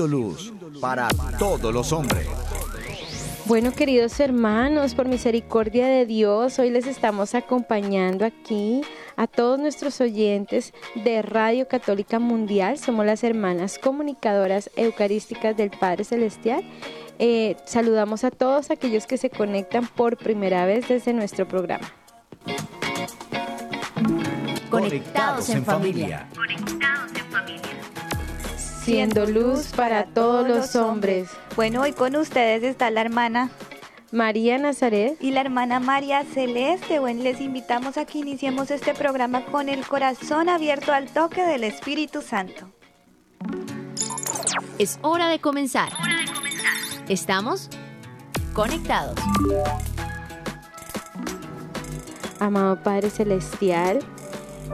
siendo luz para todos los hombres. Bueno, queridos hermanos, por misericordia de Dios, hoy les estamos acompañando aquí a todos nuestros oyentes de Radio Católica Mundial. Somos las hermanas comunicadoras eucarísticas del Padre Celestial. Eh, saludamos a todos aquellos que se conectan por primera vez desde nuestro programa. Conectados en familia. Siendo luz para todos los hombres. Bueno, hoy con ustedes está la hermana María Nazaret y la hermana María Celeste. Bueno, les invitamos a que iniciemos este programa con el corazón abierto al toque del Espíritu Santo. Es hora de comenzar. Estamos conectados. Amado Padre Celestial,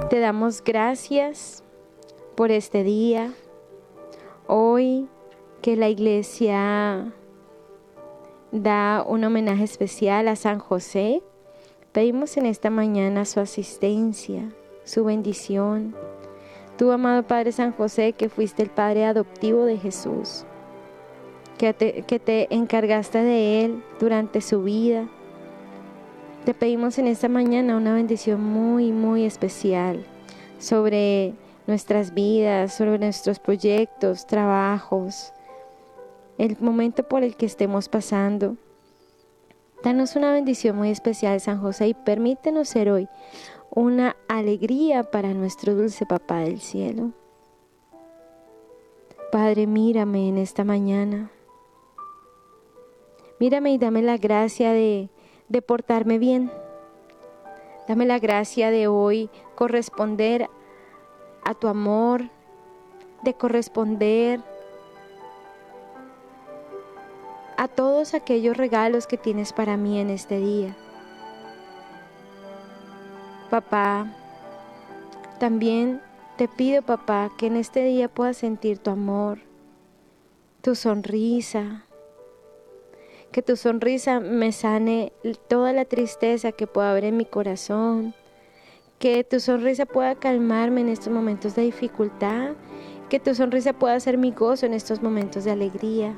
te damos gracias por este día. Hoy que la iglesia da un homenaje especial a San José, pedimos en esta mañana su asistencia, su bendición. Tu amado Padre San José, que fuiste el Padre adoptivo de Jesús, que te, que te encargaste de Él durante su vida, te pedimos en esta mañana una bendición muy, muy especial sobre nuestras vidas, sobre nuestros proyectos, trabajos, el momento por el que estemos pasando. Danos una bendición muy especial, San José, y permítenos ser hoy una alegría para nuestro dulce Papá del cielo. Padre, mírame en esta mañana. Mírame y dame la gracia de de portarme bien. Dame la gracia de hoy corresponder a tu amor, de corresponder a todos aquellos regalos que tienes para mí en este día. Papá, también te pido, papá, que en este día pueda sentir tu amor, tu sonrisa, que tu sonrisa me sane toda la tristeza que pueda haber en mi corazón, que tu sonrisa pueda calmarme en estos momentos de dificultad, que tu sonrisa pueda ser mi gozo en estos momentos de alegría.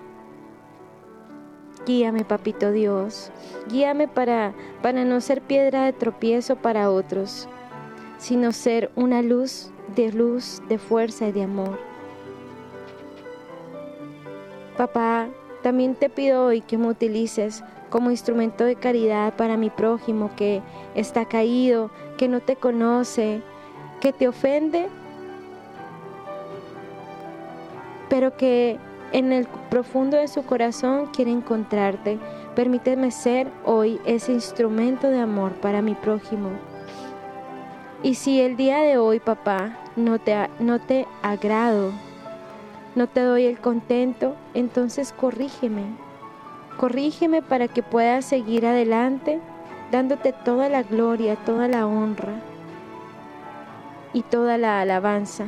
Guíame, papito Dios, guíame para, para no ser piedra de tropiezo para otros, sino ser una luz de luz, de fuerza y de amor. Papá, también te pido hoy que me utilices como instrumento de caridad para mi prójimo que está caído, que no te conoce, que te ofende, pero que en el profundo de su corazón quiere encontrarte. Permíteme ser hoy ese instrumento de amor para mi prójimo. Y si el día de hoy, papá, no te, no te agrado, no te doy el contento, entonces corrígeme. Corrígeme para que puedas seguir adelante dándote toda la gloria, toda la honra y toda la alabanza.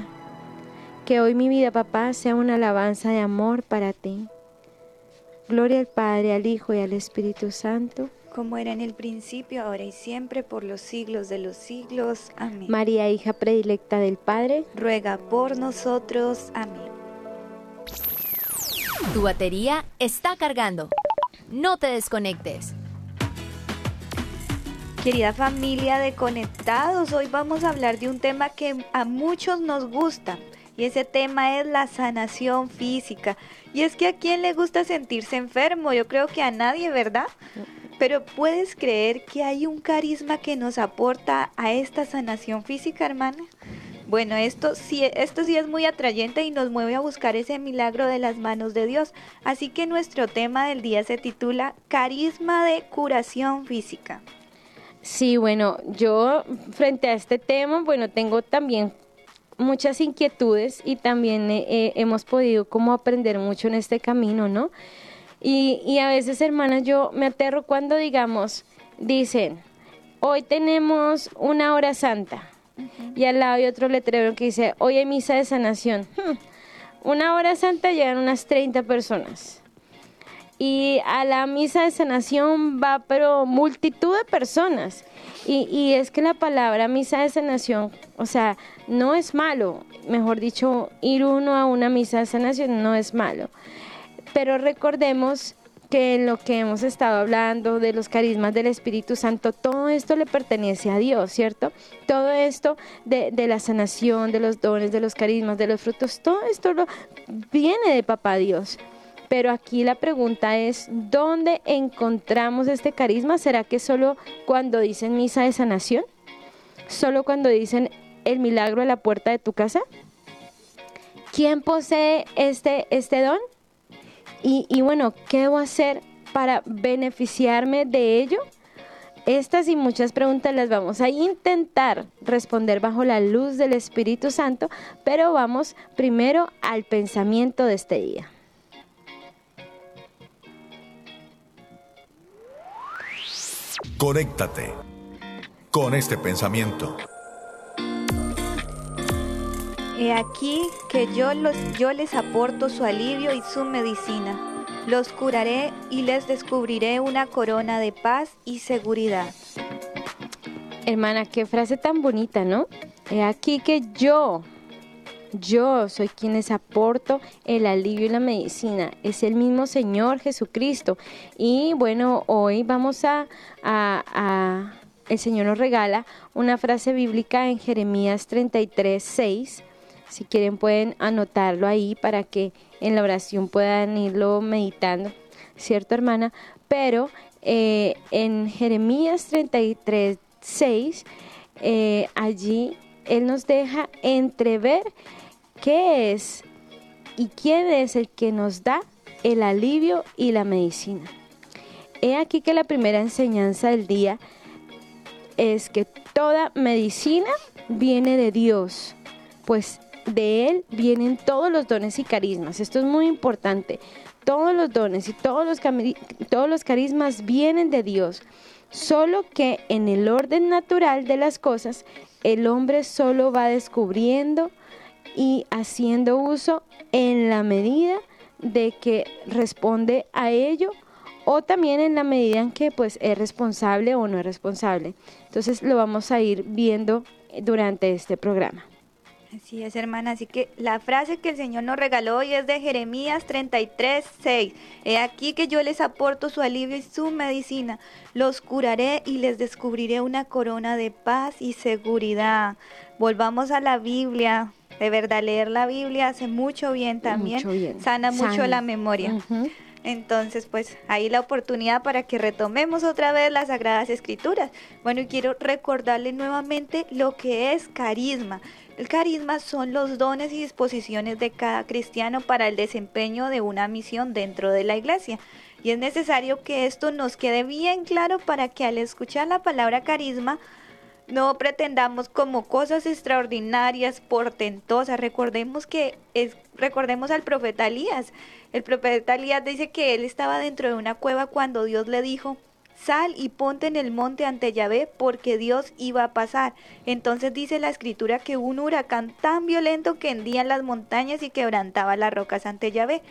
Que hoy mi vida, papá, sea una alabanza de amor para ti. Gloria al Padre, al Hijo y al Espíritu Santo. Como era en el principio, ahora y siempre, por los siglos de los siglos. Amén. María, hija predilecta del Padre, ruega por nosotros. Amén. Tu batería está cargando. No te desconectes. Querida familia de Conectados, hoy vamos a hablar de un tema que a muchos nos gusta y ese tema es la sanación física. Y es que a quién le gusta sentirse enfermo, yo creo que a nadie, ¿verdad? Pero ¿puedes creer que hay un carisma que nos aporta a esta sanación física, hermana? Bueno, esto sí, esto sí es muy atrayente y nos mueve a buscar ese milagro de las manos de Dios. Así que nuestro tema del día se titula Carisma de curación física. Sí, bueno, yo frente a este tema, bueno, tengo también muchas inquietudes y también eh, eh, hemos podido como aprender mucho en este camino, ¿no? Y, y a veces, hermanas, yo me aterro cuando digamos, dicen, hoy tenemos una hora santa y al lado hay otro letrero que dice, hoy hay misa de sanación. Hmm. Una hora santa llegan unas 30 personas. Y a la misa de sanación va, pero multitud de personas. Y, es que la palabra misa de sanación, o sea, no es malo, mejor dicho, ir uno a una misa de sanación no es malo. Pero recordemos que en lo que hemos estado hablando de los carismas del Espíritu Santo, todo esto le pertenece a Dios, ¿cierto? Todo esto de, la sanación, de los dones, de los carismas, de los frutos, todo esto viene de Papá Dios. Pero aquí la pregunta es, ¿dónde encontramos este carisma? ¿Será que solo cuando dicen misa de sanación? ¿Solo cuando dicen el milagro a la puerta de tu casa? ¿Quién posee este, este don? Y, bueno, ¿qué debo hacer para beneficiarme de ello? Estas y muchas preguntas las vamos a intentar responder bajo la luz del Espíritu Santo, pero vamos primero al pensamiento de este día. Conéctate con este pensamiento. He aquí que yo, los, yo les aporto su alivio y su medicina. Los curaré y les descubriré una corona de paz y seguridad. Hermana, qué frase tan bonita, ¿no? He aquí que yo, yo soy quien les aporto el alivio y la medicina. Es el mismo Señor Jesucristo. Y bueno, hoy vamos a, a, a el Señor nos regala una frase bíblica en Jeremías 33, 6 si quieren pueden anotarlo ahí para que en la oración puedan irlo meditando, ¿cierto hermana? Pero eh, en Jeremías 33, 6, eh, allí Él nos deja entrever qué es y quién es el que nos da el alivio y la medicina. He aquí que la primera enseñanza del día es que toda medicina viene de Dios, pues de Él vienen todos los dones y carismas. Esto es muy importante. Todos los dones y todos los, carismas vienen de Dios. Solo que en el orden natural de las cosas, el hombre solo va descubriendo y haciendo uso en la medida de que responde a ello o también en la medida en que pues es responsable o no es responsable. Entonces lo vamos a ir viendo durante este programa. Así es, hermana. Así que la frase que el Señor nos regaló hoy es de Jeremías 33, 6. He aquí que yo les aporto su alivio y su medicina. Los curaré y les descubriré una corona de paz y seguridad. Volvamos a la Biblia. De verdad, leer la Biblia hace mucho bien también. Sana mucho la memoria. Entonces, pues ahí la oportunidad para que retomemos otra vez las Sagradas Escrituras. Bueno, y quiero recordarle nuevamente lo que es carisma. El carisma son los dones y disposiciones de cada cristiano para el desempeño de una misión dentro de la iglesia. Y es necesario que esto nos quede bien claro para que al escuchar la palabra carisma no pretendamos como cosas extraordinarias, portentosas. Recordemos que es, recordemos al profeta Elías. El profeta Elías dice que él estaba dentro de una cueva cuando Dios le dijo, Sal y ponte en el monte ante Yahvé, porque Dios iba a pasar. Entonces dice la escritura que un huracán tan violento que hendía las montañas y quebrantaba las rocas ante Yahvé.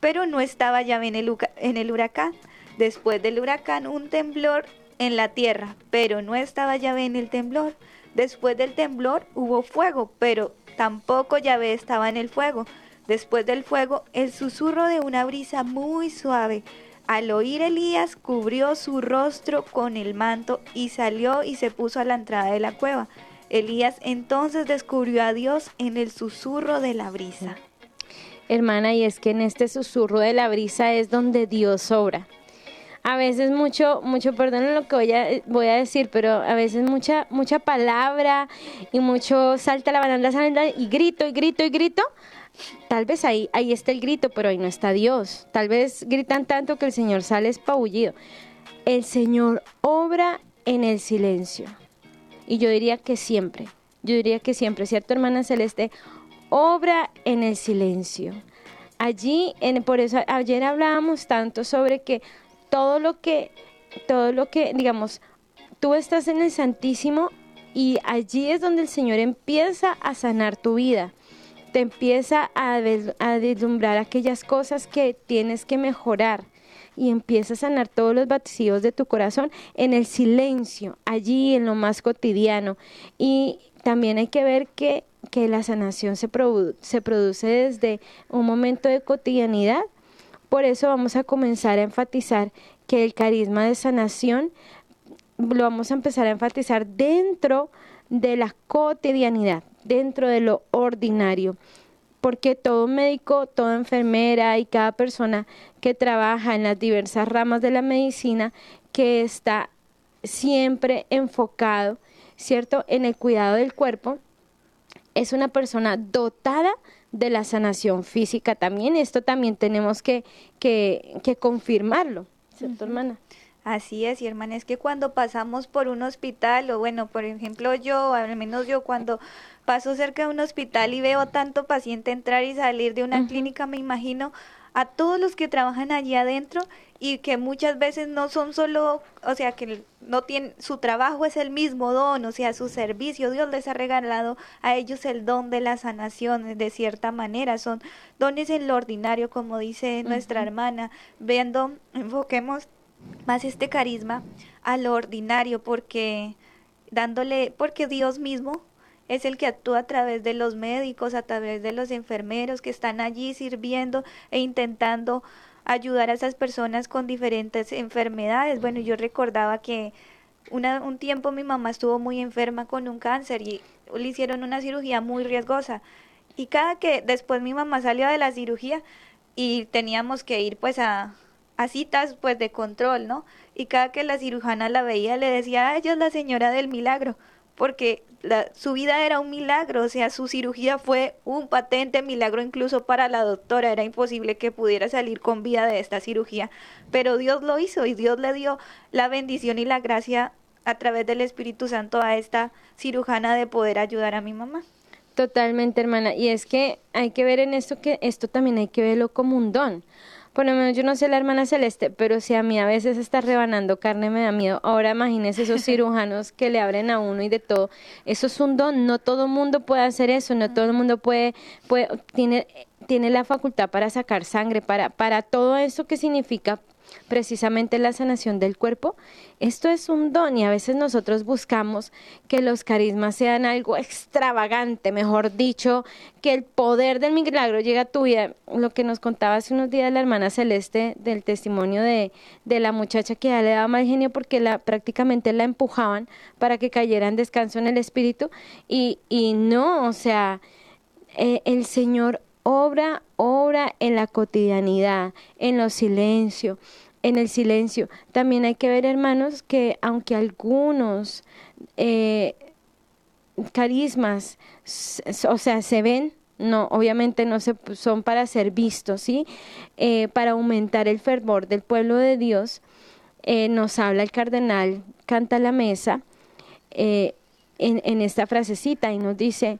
Pero no estaba Yahvé en el, en el huracán. Después del huracán, un temblor en la tierra, pero no estaba Yahvé en el temblor. Después del temblor hubo fuego, pero tampoco Yahvé estaba en el fuego. Después del fuego, el susurro de una brisa muy suave al oír Elías, cubrió su rostro con el manto y salió y se puso a la entrada de la cueva. Elías entonces descubrió a Dios en el susurro de la brisa. Hermana, y es que en este susurro de la brisa es donde Dios obra. A veces mucho, mucho, perdón lo que voy a, voy a decir, pero a veces mucha, mucha palabra y mucho salta la banana y grito y grito y grito Tal vez ahí, ahí está el grito, pero ahí no está Dios. Tal vez gritan tanto que el Señor sale espabullido. El Señor obra en el silencio. Y yo diría que siempre, yo diría que siempre, ¿cierto, hermana Celeste? Obra en el silencio. Allí, por eso ayer hablábamos tanto sobre que todo lo que, todo lo que, digamos, tú estás en el Santísimo y allí es donde el Señor empieza a sanar tu vida te empieza a, deslumbrar aquellas cosas que tienes que mejorar y empieza a sanar todos los vacíos de tu corazón en el silencio, allí en lo más cotidiano. Y también hay que ver que que la sanación se, se produce desde un momento de cotidianidad. Por eso vamos a comenzar a enfatizar que el carisma de sanación lo vamos a empezar a enfatizar dentro de la cotidianidad, dentro de lo ordinario, porque todo médico, toda enfermera y cada persona que trabaja en las diversas ramas de la medicina, que está siempre enfocado, ¿cierto?, en el cuidado del cuerpo, es una persona dotada de la sanación física también. Esto también tenemos que, que, que confirmarlo, ¿cierto, hermana? Así es, y hermana, es que cuando pasamos por un hospital, o bueno, por ejemplo yo, al menos yo cuando paso cerca de un hospital y veo tanto paciente entrar y salir de una clínica, me imagino a todos los que trabajan allí adentro y que muchas veces no son solo, o sea, que no tienen, su trabajo es el mismo don, o sea, su servicio, Dios les ha regalado a ellos el don de la sanación, de cierta manera, son dones en lo ordinario, como dice nuestra hermana, viendo, enfoquemos más este carisma a lo ordinario porque dándole porque Dios mismo es el que actúa a través de los médicos, a través de los enfermeros que están allí sirviendo e intentando ayudar a esas personas con diferentes enfermedades. Bueno, yo recordaba que una, un tiempo mi mamá estuvo muy enferma con un cáncer y le hicieron una cirugía muy riesgosa. Y cada que después mi mamá salió de la cirugía y teníamos que ir pues a, a citas pues de control, ¿no? Y cada que la cirujana la veía le decía, ella es la señora del milagro, porque la, su vida era un milagro, o sea, su cirugía fue un patente milagro incluso para la doctora, era imposible que pudiera salir con vida de esta cirugía, pero Dios lo hizo y Dios le dio la bendición y la gracia a través del Espíritu Santo a esta cirujana de poder ayudar a mi mamá. Totalmente, hermana. Y es que hay que ver en esto que esto también hay que verlo como un don. Por lo menos yo no sé la hermana Celeste, pero si a mí a veces está rebanando carne me da miedo. Ahora imagínese esos cirujanos que le abren a uno y de todo. Eso es un don. No todo el mundo puede hacer eso. No todo el mundo puede, puede tiene, tiene la facultad para sacar sangre, para, para todo eso que significa precisamente la sanación del cuerpo. Esto es un don y a veces nosotros buscamos que los carismas sean algo extravagante, mejor dicho, que el poder del milagro llegue a tu vida. Lo que nos contaba hace unos días la hermana Celeste del testimonio de, de la muchacha que ya le daba mal genio porque la, prácticamente la empujaban para que cayera en descanso en el espíritu y, y no, o sea, eh, el Señor obra, obra en la cotidianidad, en los silencios, en el silencio. También hay que ver, hermanos, que aunque algunos eh, carismas, o sea, se ven, no, obviamente no se, son para ser vistos, ¿sí? Eh, para aumentar el fervor del pueblo de Dios, eh, nos habla el cardenal, canta la mesa, en, en esta frasecita y nos dice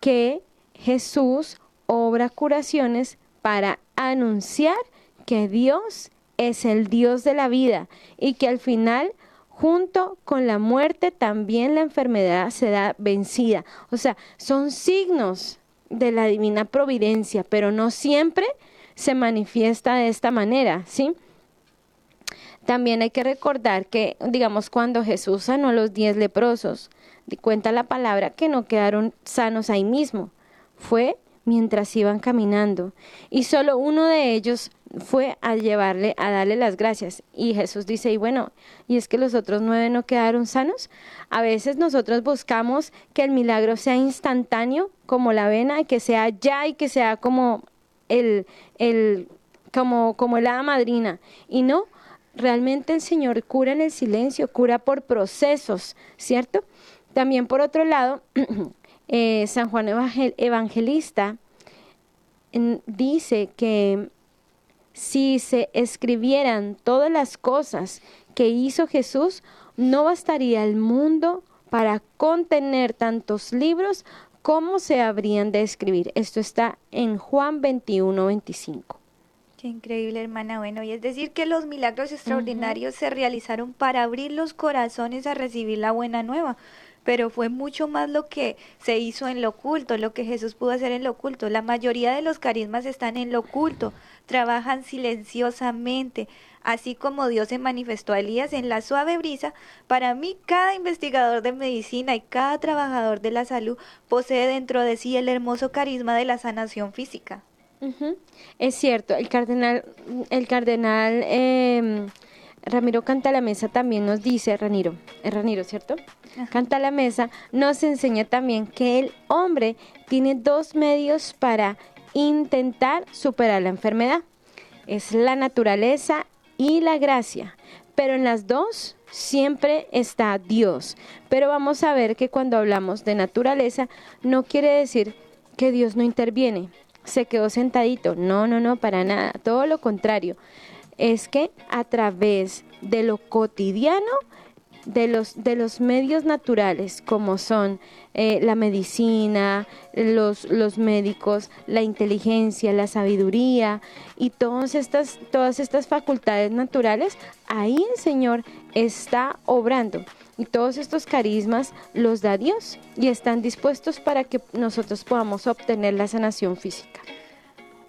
que Jesús obra curaciones para anunciar que Dios es el Dios de la vida y que al final junto con la muerte también la enfermedad será vencida. O sea, son signos de la divina providencia, pero no siempre se manifiesta de esta manera, ¿sí? También hay que recordar que, digamos, cuando Jesús sanó a los diez leprosos, cuenta la palabra que no quedaron sanos ahí mismo. Fue mientras iban caminando, y solo uno de ellos fue a llevarle, a darle las gracias. Y Jesús dice, y bueno, ¿y es que los otros nueve no quedaron sanos? A veces nosotros buscamos que el milagro sea instantáneo, como la vena, que sea ya y que sea como el, el, como, como hada madrina. Y no, realmente el Señor cura en el silencio, cura por procesos, ¿cierto? También por otro lado, eh, San Juan Evangelista dice que si se escribieran todas las cosas que hizo Jesús, no bastaría el mundo para contener tantos libros como se habrían de escribir. Esto está en Juan 21, 25. Qué increíble, hermana. Bueno, y es decir que los milagros extraordinarios se realizaron para abrir los corazones a recibir la buena nueva pero fue mucho más lo que se hizo en lo oculto, lo que Jesús pudo hacer en lo oculto. La mayoría de los carismas están en lo oculto, trabajan silenciosamente, así como Dios se manifestó a Elías en la suave brisa. Para mí, cada investigador de medicina y cada trabajador de la salud posee dentro de sí el hermoso carisma de la sanación física. Es cierto, el cardenal, el cardenal eh, Ramiro Canta la Mesa también nos dice, Raniro, es Raniro, ¿cierto? Canta la Mesa nos enseña también que el hombre tiene dos medios para intentar superar la enfermedad. Es la naturaleza y la gracia. Pero en las dos siempre está Dios. Pero vamos a ver que cuando hablamos de naturaleza no quiere decir que Dios no interviene. Se quedó sentadito. No, no, no, para nada. Todo lo contrario es que a través de lo cotidiano, de los, de los medios naturales, como son eh, la medicina, los, los médicos, la inteligencia, la sabiduría y todas estas, todas estas facultades naturales, ahí el Señor está obrando. Y todos estos carismas los da Dios y están dispuestos para que nosotros podamos obtener la sanación física.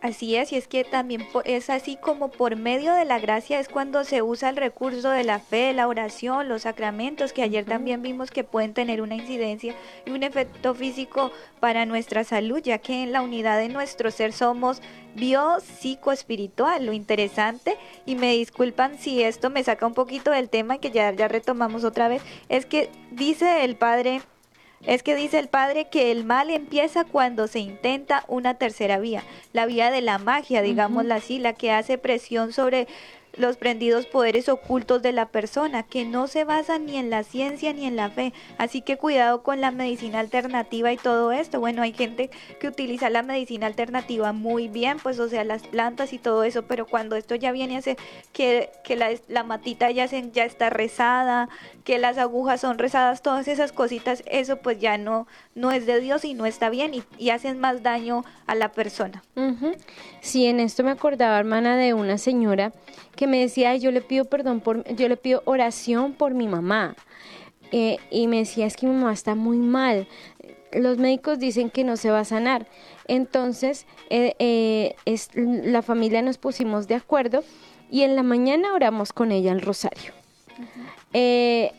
Así es, y es que también es así como por medio de la gracia es cuando se usa el recurso de la fe, la oración, los sacramentos, que ayer también vimos que pueden tener una incidencia y un efecto físico para nuestra salud, ya que en la unidad de nuestro ser somos bio, psico, espiritual. Lo interesante, y me disculpan si esto me saca un poquito del tema que ya, ya retomamos otra vez, es que dice el Padre es que dice el padre que el mal empieza cuando se intenta una tercera vía, la vía de la magia, digámosla así, la que hace presión sobre los prendidos poderes ocultos de la persona, que no se basan ni en la ciencia ni en la fe. Así que cuidado con la medicina alternativa y todo esto. Bueno, hay gente que utiliza la medicina alternativa muy bien, pues o sea, las plantas y todo eso, pero cuando esto ya viene a ser que, que la, la, matita ya, se, ya está rezada, que las agujas son rezadas, todas esas cositas, eso pues ya no, no es de Dios y no está bien y, y hacen más daño a la persona. Sí, en esto me acordaba, hermana, de una señora que me decía, yo le pido perdón por, yo le pido oración por mi mamá. Eh, y me decía, es que mi mamá está muy mal. Los médicos dicen que no se va a sanar. Entonces, eh, eh, es, la familia nos pusimos de acuerdo y en la mañana oramos con ella el rosario.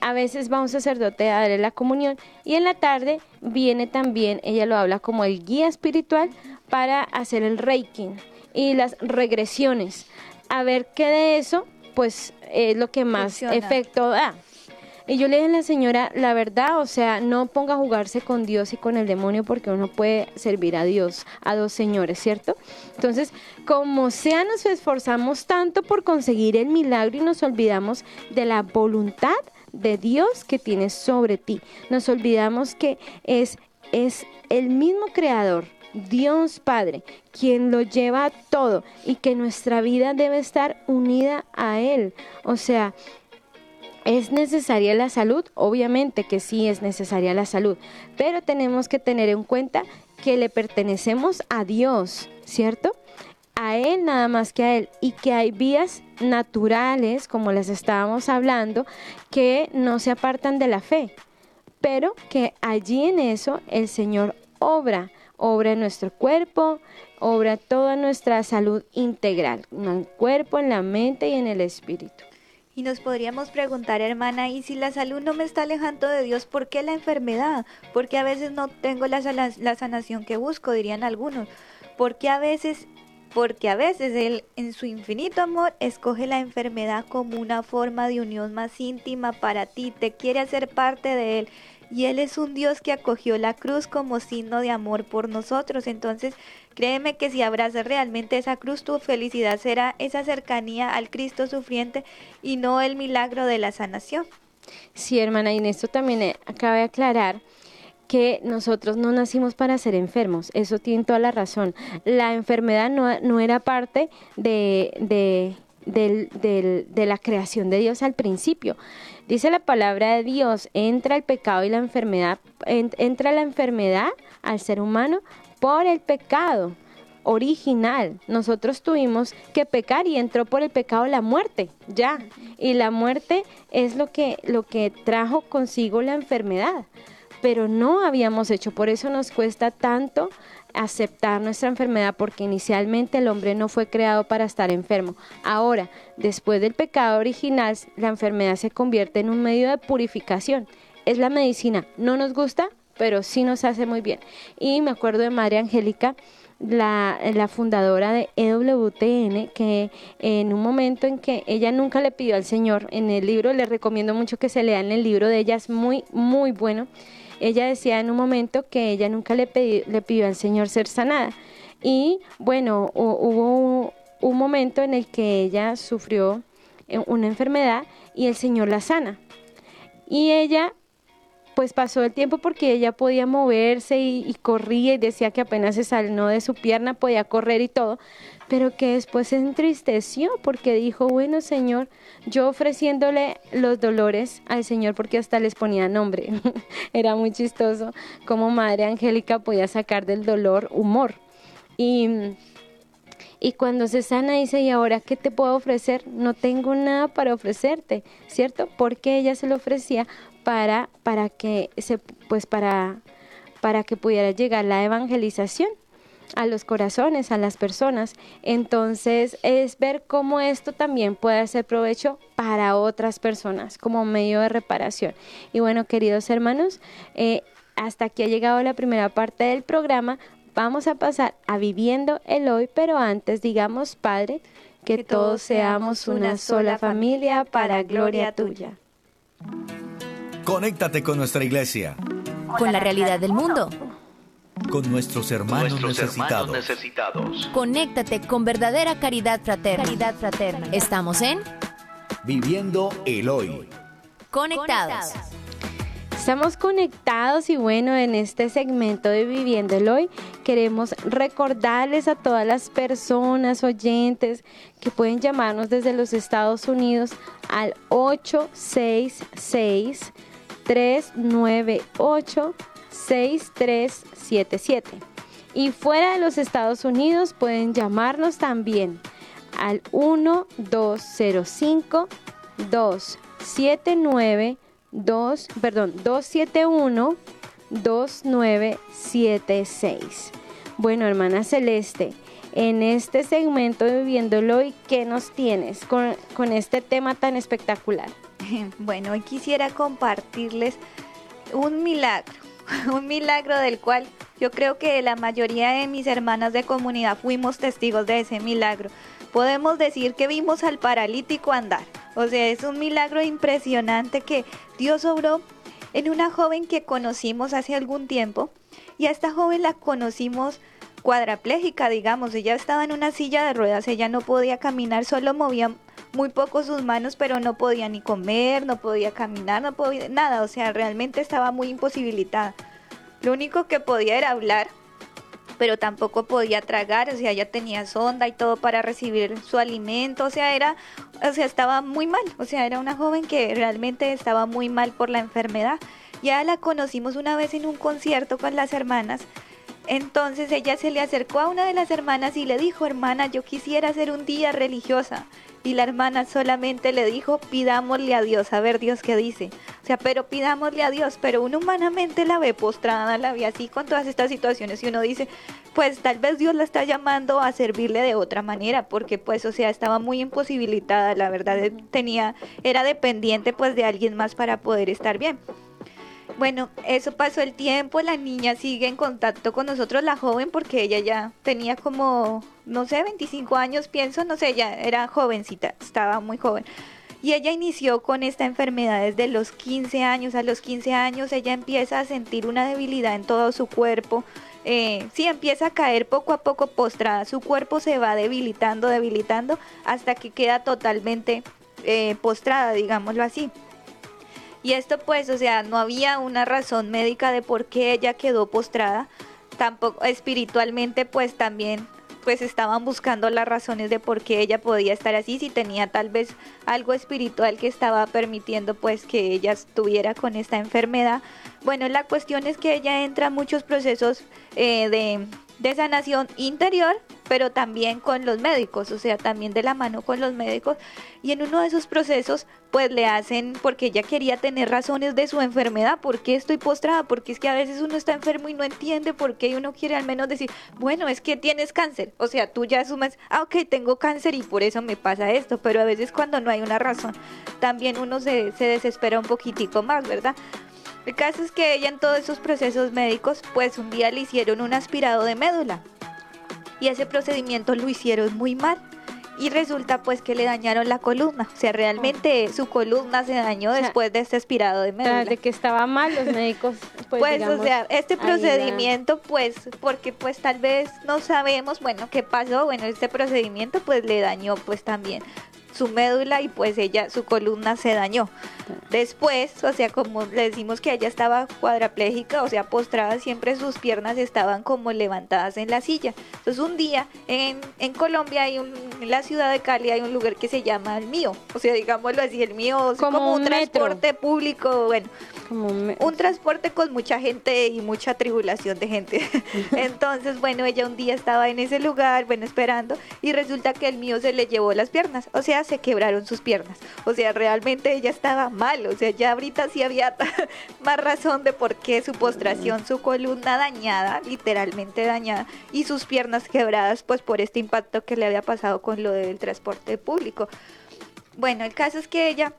a veces va un sacerdote a darle la comunión y en la tarde viene también, ella lo habla como el guía espiritual para hacer el reiki y las regresiones a ver qué de eso, pues es lo que más efecto da. Y yo le dije a la señora, la verdad, o sea, no ponga a jugarse con Dios y con el demonio porque uno puede servir a Dios, a dos señores, ¿cierto? Entonces, como sea, nos esforzamos tanto por conseguir el milagro y nos olvidamos de la voluntad de Dios que tiene sobre ti. Nos olvidamos que es, es el mismo creador Dios Padre, quien lo lleva todo y que nuestra vida debe estar unida a Él. O sea, ¿Es necesaria la salud? Obviamente que sí es necesaria la salud, pero tenemos que tener en cuenta que le pertenecemos a Dios, ¿cierto? A Él nada más que a Él y que hay vías naturales, como les estábamos hablando, que no se apartan de la fe, pero que allí en eso el Señor obra obra en nuestro cuerpo, obra toda nuestra salud integral, en el cuerpo, en la mente y en el espíritu. Y nos podríamos preguntar, hermana, ¿y si la salud no me está alejando de Dios, por qué la enfermedad? ¿Por qué a veces no tengo la, sanación que busco? Dirían algunos. ¿Por qué a veces porque a veces Él, en su infinito amor, escoge la enfermedad como una forma de unión más íntima para ti, te quiere hacer parte de Él y Él es un Dios que acogió la cruz como signo de amor por nosotros. Entonces, créeme que si abrazas realmente esa cruz, tu felicidad será esa cercanía al Cristo sufriente y no el milagro de la sanación. Sí, hermana, y en esto también eh, cabe aclarar que nosotros no nacimos para ser enfermos, eso tiene toda la razón. La enfermedad no, no era parte de, de de la creación de Dios al principio. Dice la palabra de Dios, entra el pecado y la enfermedad, entra la enfermedad al ser humano por el pecado original. Nosotros tuvimos que pecar y entró por el pecado la muerte, ya. Y la muerte es lo que, lo que trajo consigo la enfermedad. pero no habíamos hecho. Por eso nos cuesta tanto aceptar nuestra enfermedad porque inicialmente el hombre no fue creado para estar enfermo. Ahora, después del pecado original, la enfermedad se convierte en un medio de purificación. Es la medicina. No nos gusta, pero sí nos hace muy bien. Y me acuerdo de Madre Angélica, la, fundadora de EWTN, que en un momento en que ella nunca le pidió al Señor, en el libro, le recomiendo mucho que se lean el libro de ella, es muy, muy bueno. Ella decía en un momento que ella nunca le, le pidió al Señor ser sanada. Y bueno, hubo un momento en el que ella sufrió eh, una enfermedad y el Señor la sana. Y ella pues pasó el tiempo porque ella podía moverse y, corría y decía que apenas se salió de su pierna podía correr y todo, pero que después se entristeció porque dijo, bueno Señor, yo ofreciéndole los dolores al Señor porque hasta les ponía nombre, era muy chistoso como Madre Angélica podía sacar del dolor humor. Y y cuando se sana dice, ¿y ahora qué te puedo ofrecer? No tengo nada para ofrecerte, ¿cierto? Porque ella se lo ofrecía para, para que se, pues para, para que pudiera llegar la evangelización a los corazones, a las personas. Entonces es ver cómo esto también puede hacer provecho para otras personas como medio de reparación. Y bueno, queridos hermanos, eh, hasta aquí ha llegado la primera parte del programa. Vamos a pasar a viviendo el hoy, pero antes digamos, Padre, que, todos seamos una sola familia para gloria tuya. Conéctate con nuestra iglesia. Con la realidad del mundo. Con nuestros hermanos, necesitados. Conéctate con verdadera caridad fraterna. Caridad fraterna. Estamos en Viviendo el Hoy. Conectados. Estamos conectados y bueno, en este segmento de Viviendo el Hoy queremos recordarles a todas las personas oyentes que pueden llamarnos desde los Estados Unidos al 866 398 6377. Y fuera de los Estados Unidos pueden llamarnos también al 1205 279 2, perdón, 271 2976. Bueno, hermana Celeste, en este segmento de Viviéndolo y qué nos tienes con, con este tema tan espectacular. Bueno, hoy quisiera compartirles un milagro, un milagro del cual yo creo que la mayoría de mis hermanas de comunidad fuimos testigos de ese milagro. Podemos decir que vimos al paralítico andar. O sea, es un milagro impresionante que Dios obró en una joven que conocimos hace algún tiempo. Y a esta joven la conocimos cuadraplégica, digamos. Ella estaba en una silla de ruedas, ella no podía caminar, solo movía muy poco sus manos, pero no podía ni comer, no podía caminar, no podía nada, o sea, realmente estaba muy imposibilitada. Lo único que podía era hablar, pero tampoco podía tragar, o sea, ella tenía sonda y todo para recibir su alimento, o sea, era, o sea, estaba muy mal, o sea, era una joven que realmente estaba muy mal por la enfermedad. Ya la conocimos una vez en un concierto con las hermanas entonces ella se le acercó a una de las hermanas y le dijo, hermana, yo quisiera ser un día religiosa. Y la hermana solamente le dijo, pidámosle a Dios, a ver Dios qué dice. O sea, pero pidámosle a Dios, pero uno humanamente la ve postrada, la ve así con todas estas situaciones y uno dice, pues tal vez Dios la está llamando a servirle de otra manera, porque pues, o sea, estaba muy imposibilitada, la verdad, tenía, era dependiente pues de alguien más para poder estar bien. Bueno, eso pasó el tiempo, la niña sigue en contacto con nosotros, la joven, porque ella ya tenía como, no sé, 25 años, pienso, no sé, ya era jovencita, estaba muy joven. Y ella inició con esta enfermedad desde los 15 años. A los 15 años ella empieza a sentir una debilidad en todo su cuerpo. Eh, sí, empieza a caer poco a poco postrada. Su cuerpo se va debilitando, debilitando, hasta que queda totalmente eh, postrada, digámoslo así. Y esto pues, o sea, no había una razón médica de por qué ella quedó postrada. Tampoco espiritualmente pues también pues estaban buscando las razones de por qué ella podía estar así, si tenía tal vez algo espiritual que estaba permitiendo pues que ella estuviera con esta enfermedad. Bueno, la cuestión es que ella entra en muchos procesos eh, de de sanación interior, pero también con los médicos, o sea, también de la mano con los médicos. Y en uno de esos procesos, pues le hacen, porque ella quería tener razones de su enfermedad, ¿por qué estoy postrada? Porque es que a veces uno está enfermo y no entiende por qué y uno quiere al menos decir, bueno, es que tienes cáncer, o sea, tú ya asumes, ah, ok, tengo cáncer y por eso me pasa esto, pero a veces cuando no hay una razón, también uno se, se desespera un poquitico más, ¿verdad? El caso es que ella en todos esos procesos médicos, pues un día le hicieron un aspirado de médula y ese procedimiento lo hicieron muy mal y resulta pues que le dañaron la columna. O sea, realmente su columna se dañó después de este aspirado de médula. De que estaba mal los médicos. Pues, pues o sea, este procedimiento pues porque pues tal vez no sabemos, bueno, qué pasó, bueno, este procedimiento pues le dañó pues también su médula y pues ella, su columna se dañó. Después, o sea, como le decimos que ella estaba cuadraplégica, o sea, postrada, siempre sus piernas estaban como levantadas en la silla. Entonces un día en, en Colombia hay un, en la ciudad de Cali hay un lugar que se llama el mío, o sea, digámoslo así, el mío, como, un, transporte público, bueno, un transporte con mucha gente y mucha tribulación de gente. Entonces, bueno, ella un día estaba en ese lugar, bueno, esperando, y resulta que el mío se le llevó las piernas, o sea, se quebraron sus piernas. O sea, realmente ella estaba mal. O sea, ya ahorita sí había más razón de por qué su postración, su columna dañada, literalmente dañada, y sus piernas quebradas, pues por este impacto que le había pasado con lo del transporte público. Bueno, el caso es que ella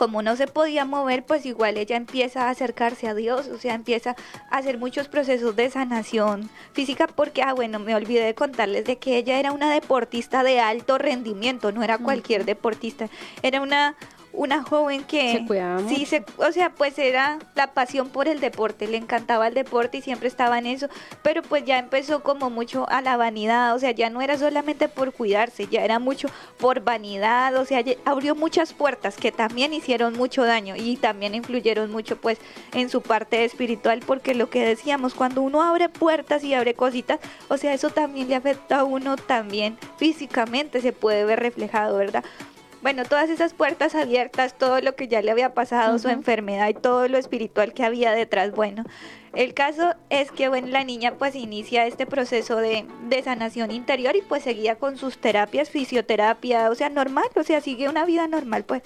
como no se podía mover, pues igual ella empieza a acercarse a Dios, o sea, empieza a hacer muchos procesos de sanación física, porque, ah, bueno, me olvidé de contarles de que ella era una deportista de alto rendimiento, no era cualquier deportista, era una una joven que se cuidaba sí se o sea pues era la pasión por el deporte le encantaba el deporte y siempre estaba en eso pero pues ya empezó como mucho a la vanidad o sea ya no era solamente por cuidarse ya era mucho por vanidad o sea abrió muchas puertas que también hicieron mucho daño y también influyeron mucho pues en su parte espiritual porque lo que decíamos cuando uno abre puertas y abre cositas o sea eso también le afecta a uno también físicamente se puede ver reflejado verdad bueno, todas esas puertas abiertas, todo lo que ya le había pasado, su enfermedad y todo lo espiritual que había detrás. Bueno, el caso es que bueno, la niña pues inicia este proceso de, de, sanación interior y pues seguía con sus terapias, fisioterapia, o sea, normal, o sea, sigue una vida normal pues.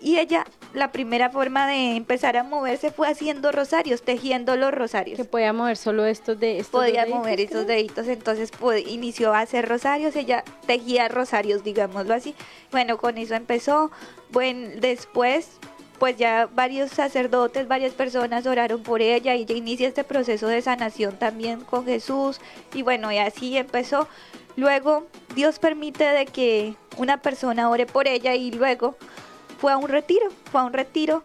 Y ella, la primera forma de empezar a moverse fue haciendo rosarios, tejiendo los rosarios. Que podía mover solo estos de estos Podía mover estos deditos, entonces pues, inició a hacer rosarios, ella tejía rosarios, digámoslo así. Bueno, con eso empezó. Bueno, después pues ya varios sacerdotes, varias personas oraron por ella y ella inicia este proceso de sanación también con Jesús y bueno, y así empezó. Luego Dios permite de que una persona ore por ella y luego fue a un retiro, fue a un retiro.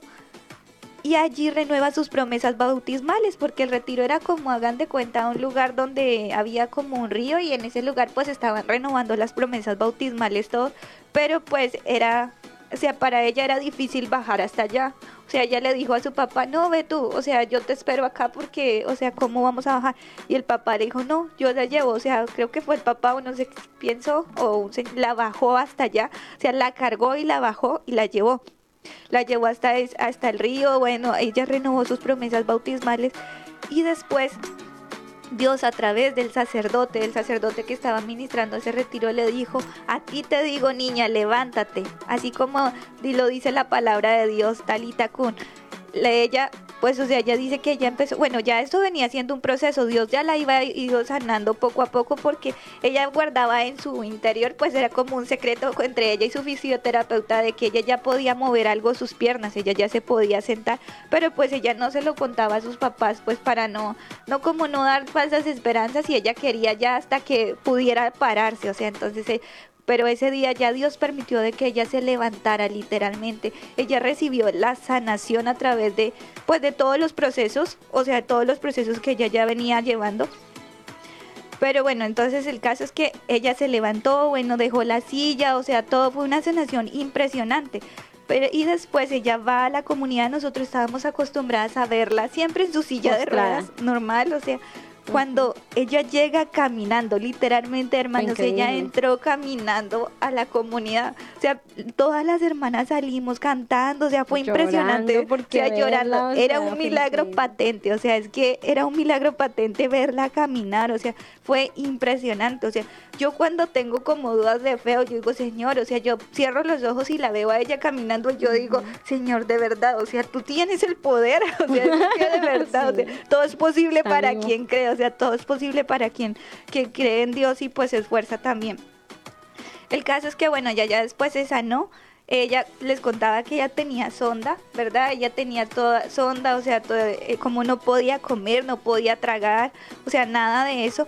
Y allí renueva sus promesas bautismales, porque el retiro era como hagan de cuenta un lugar donde había como un río y en ese lugar pues estaban renovando las promesas bautismales todo, pero pues era, o sea, para ella era difícil bajar hasta allá. O sea, ella le dijo a su papá, no, ve tú, o sea, yo te espero acá porque, o sea, ¿cómo vamos a bajar? Y el papá le dijo, no, yo la llevo, o sea, creo que fue el papá, o no sé, pienso, o la bajó hasta allá, o sea, la cargó y la bajó y la llevó. La llevó hasta, hasta el río, bueno, ella renovó sus promesas bautismales y después Dios a través del sacerdote, el sacerdote que estaba ministrando ese retiro, le dijo, a ti te digo niña, levántate, así como lo dice la palabra de Dios, Talita Kun. Ella pues o sea, ella dice que ella empezó, bueno, ya esto venía siendo un proceso, Dios ya la iba ido sanando poco a poco porque ella guardaba en su interior, pues era como un secreto entre ella y su fisioterapeuta de que ella ya podía mover algo sus piernas, ella ya se podía sentar, pero pues ella no se lo contaba a sus papás, pues para no, no como no dar falsas esperanzas y ella quería ya hasta que pudiera pararse, o sea, entonces eh, pero ese día ya Dios permitió de que ella se levantara literalmente. Ella recibió la sanación a través de pues de todos los procesos, o sea, todos los procesos que ella ya venía llevando. Pero bueno, entonces el caso es que ella se levantó, bueno, dejó la silla, o sea, todo fue una sanación impresionante. Pero, y después ella va a la comunidad, nosotros estábamos acostumbradas a verla siempre en su silla de ruedas, normal, o sea, cuando ella llega caminando, literalmente, hermanos, ella entró caminando a la comunidad. O sea, todas las hermanas salimos cantando, o sea, fue impresionante. Porque o sea, llorando. era un milagro patente, o sea, es que era un milagro patente verla caminar, o sea, fue impresionante. O sea, yo cuando tengo como dudas de feo, yo digo, Señor, o sea, yo cierro los ojos y la veo a ella caminando, yo digo, Señor, de verdad, o sea, tú tienes el poder, o sea, de verdad, o sea, todo es posible para quien cree, o sea, todo es posible para quien, quien cree en Dios y pues se esfuerza también. El caso es que, bueno, ya, ya después se sanó, ella les contaba que ella tenía sonda, ¿verdad? Ella tenía toda sonda, o sea, eh, como no podía comer, no podía tragar, o sea, nada de eso.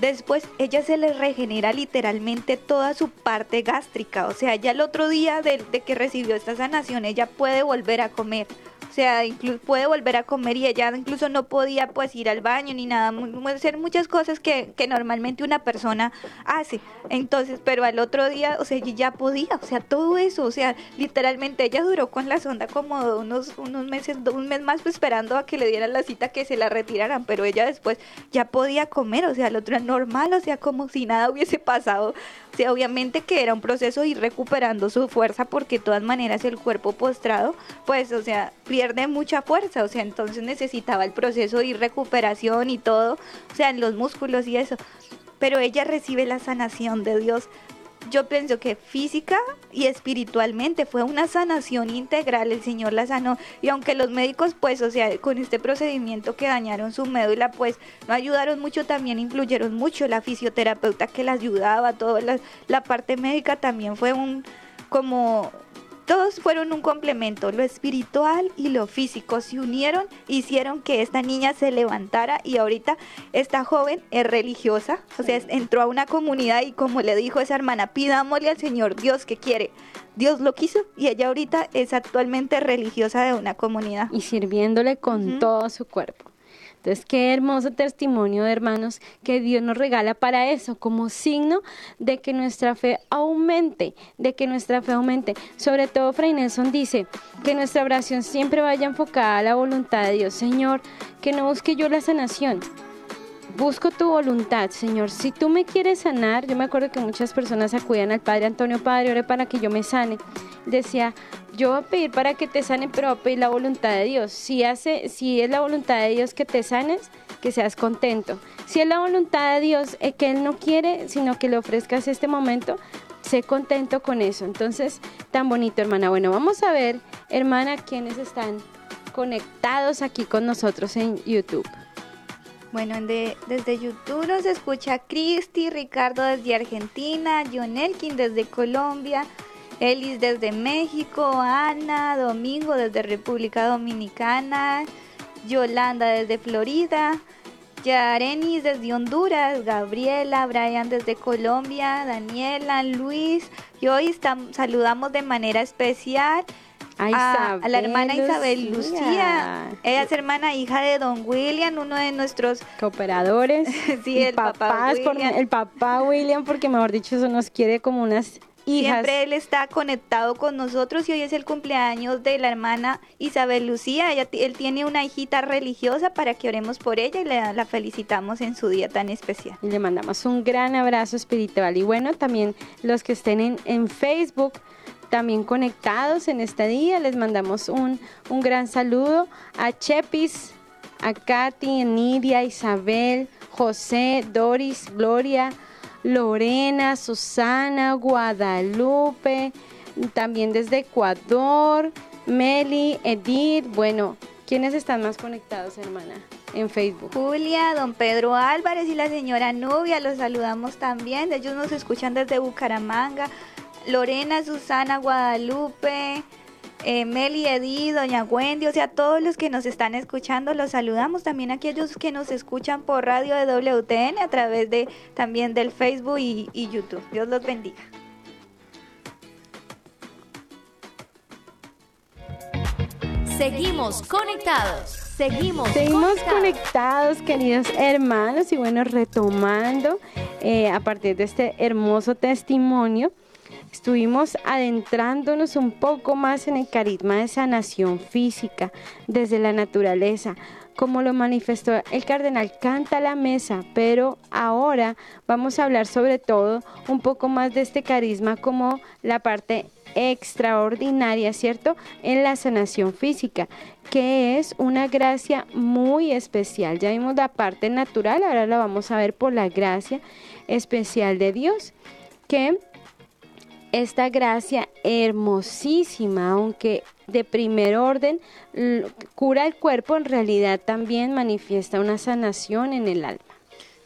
Después ella se le regenera literalmente toda su parte gástrica, o sea, ya el otro día de, que recibió esta sanación, ella puede volver a comer. O sea, incluso puede volver a comer y ella incluso no podía pues ir al baño ni nada, hacer muchas cosas que, que normalmente una persona hace. Entonces, pero al otro día, o sea, ya podía, o sea, todo eso, o sea, literalmente ella duró con la sonda como unos, unos meses, un mes más esperando a que le dieran la cita que se la retiraran, pero ella después ya podía comer, o sea, el otro normal, o sea, como si nada hubiese pasado. O sea, obviamente que era un proceso ir recuperando su fuerza porque de todas maneras el cuerpo postrado, pues, o sea, pierde mucha fuerza, o sea, entonces necesitaba el proceso de recuperación y todo, o sea, en los músculos y eso. Pero ella recibe la sanación de Dios. Yo pienso que física y espiritualmente fue una sanación integral, el Señor la sanó. Y aunque los médicos, pues, o sea, con este procedimiento que dañaron su médula, pues, no ayudaron mucho, también influyeron mucho la fisioterapeuta que la ayudaba, toda la, la parte médica también fue un como todos fueron un complemento, lo espiritual y lo físico se unieron, hicieron que esta niña se levantara y ahorita esta joven es religiosa, o sea, entró a una comunidad y como le dijo esa hermana, pidámosle al Señor Dios que quiere. Dios lo quiso y ella ahorita es actualmente religiosa de una comunidad. Y sirviéndole con todo su cuerpo. Entonces, qué hermoso testimonio hermanos que Dios nos regala para eso, como signo de que nuestra fe aumente, de que nuestra fe aumente. Sobre todo, Fray Nelson dice que nuestra oración siempre vaya enfocada a la voluntad de Dios. Señor, que no busque yo la sanación, busco tu voluntad, Señor. Si tú me quieres sanar, yo me acuerdo que muchas personas acudían al Padre Antonio, Padre, ore para que yo me sane. Decía, yo voy a pedir para que te sane, pero voy a pedir la voluntad de Dios. Si, hace, si es la voluntad de Dios que te sanes, que seas contento. Si es la voluntad de Dios eh, que Él no quiere, sino que le ofrezcas este momento, sé contento con eso. Entonces, tan bonito, hermana. Bueno, vamos a ver, hermana, quiénes están conectados aquí con nosotros en YouTube. Bueno, desde YouTube nos escucha Cristi, Ricardo desde Argentina, John Elkin desde Colombia, Elis desde México, Ana, Domingo desde República Dominicana, Yolanda desde Florida, Yarenis desde Honduras, Gabriela, Brian desde Colombia, Daniela, Luis. Y hoy saludamos de manera especial a, la hermana Isabel Lucía. Ella es hermana hija de Don William, uno de nuestros cooperadores. sí, el papá William. el papá William, porque mejor dicho, eso nos quiere como unas Siempre él está conectado con nosotros y hoy es el cumpleaños de la hermana Isabel Lucía. él tiene una hijita religiosa para que oremos por ella y le, la felicitamos en su día tan especial. Y le mandamos un gran abrazo espiritual. Y bueno, también los que estén en, en Facebook, también conectados en este día, les mandamos un, un gran saludo a Chepis, a Katy, Nidia, Isabel, José, Doris, Gloria. Lorena, Susana, Guadalupe, también desde Ecuador, Meli, Edith, bueno, ¿quiénes están más conectados, hermana? En Facebook. Julia, don Pedro Álvarez y la señora Nubia, los saludamos también. Ellos nos escuchan desde Bucaramanga. Lorena, Susana, Guadalupe, eh, Meli, Edi, Doña Wendy, o sea, todos los que nos están escuchando, los saludamos. También a aquellos que nos escuchan por radio de WTN a través de también del Facebook y, YouTube. Dios los bendiga. Seguimos conectados. Seguimos, Seguimos conectados. queridos hermanos, y bueno, retomando eh, a partir de este hermoso testimonio Estuvimos adentrándonos un poco más en el carisma de sanación física desde la naturaleza. como lo manifestó el cardenal Canta la Mesa, pero ahora vamos a hablar sobre todo un poco más de este carisma como la parte extraordinaria, ¿cierto? En la sanación física, que es una gracia muy especial. Ya vimos la parte natural, ahora la vamos a ver por la gracia especial de Dios, que esta gracia hermosísima, aunque de primer orden, cura el cuerpo, en realidad también manifiesta una sanación en el alma.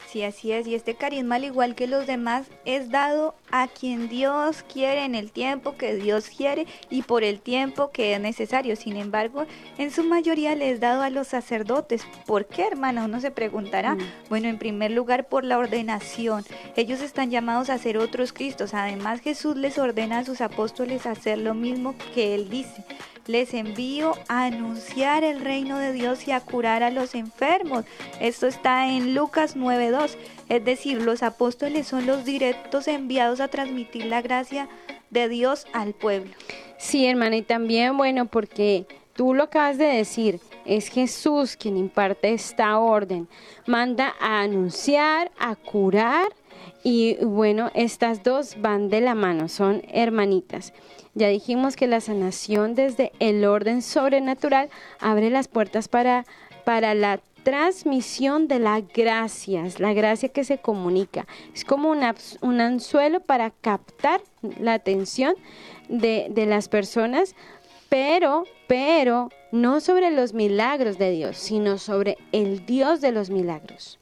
Sí, así es. Y este carisma, al igual que los demás, es dado a quien Dios quiere en el tiempo que Dios quiere y por el tiempo que es necesario. Sin embargo, en su mayoría le es dado a los sacerdotes. ¿Por qué, hermana? Uno se preguntará. Mm. Bueno, en primer lugar, por la ordenación. Ellos están llamados a ser otros Cristos. Además, Jesús les ordena a sus apóstoles hacer lo mismo que Él dice les envío a anunciar el reino de Dios y a curar a los enfermos. Esto está en Lucas 9.2. Es decir, los apóstoles son los directos enviados a transmitir la gracia de Dios al pueblo. Sí, hermana, y también, bueno, porque tú lo acabas de decir, es Jesús quien imparte esta orden. Manda a anunciar, a curar, y bueno, estas dos van de la mano, son hermanitas. Ya dijimos que la sanación desde el orden sobrenatural abre las puertas para, para la transmisión de las gracias, la gracia que se comunica. Es como un anzuelo para captar la atención de, de las personas, pero, pero no sobre los milagros de Dios, sino sobre el Dios de los milagros.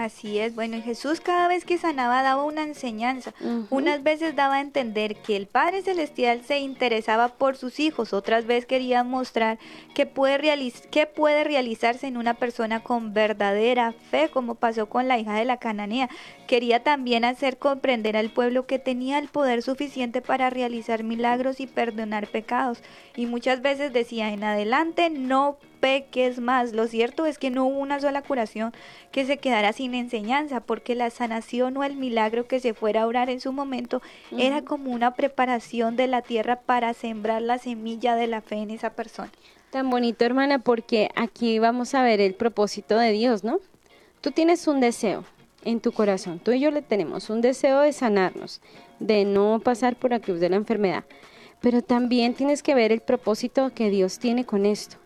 Así es, bueno, y Jesús cada vez que sanaba daba una enseñanza. Unas veces daba a entender que el Padre Celestial se interesaba por sus hijos, otras veces quería mostrar que puede, que puede realizarse en una persona con verdadera fe, como pasó con la hija de la cananea. Quería también hacer comprender al pueblo que tenía el poder suficiente para realizar milagros y perdonar pecados. Y muchas veces decía, en adelante no peques más. Lo cierto es que no hubo una sola curación que se quedara sin enseñanza, porque la sanación o el milagro que se fuera a orar en su momento era como una preparación de la tierra para sembrar la semilla de la fe en esa persona. Tan bonito, hermana, porque aquí vamos a ver el propósito de Dios, ¿no? Tú tienes un deseo en tu corazón, tú y yo le tenemos un deseo de sanarnos, de no pasar por la cruz de la enfermedad, pero también tienes que ver el propósito que Dios tiene con esto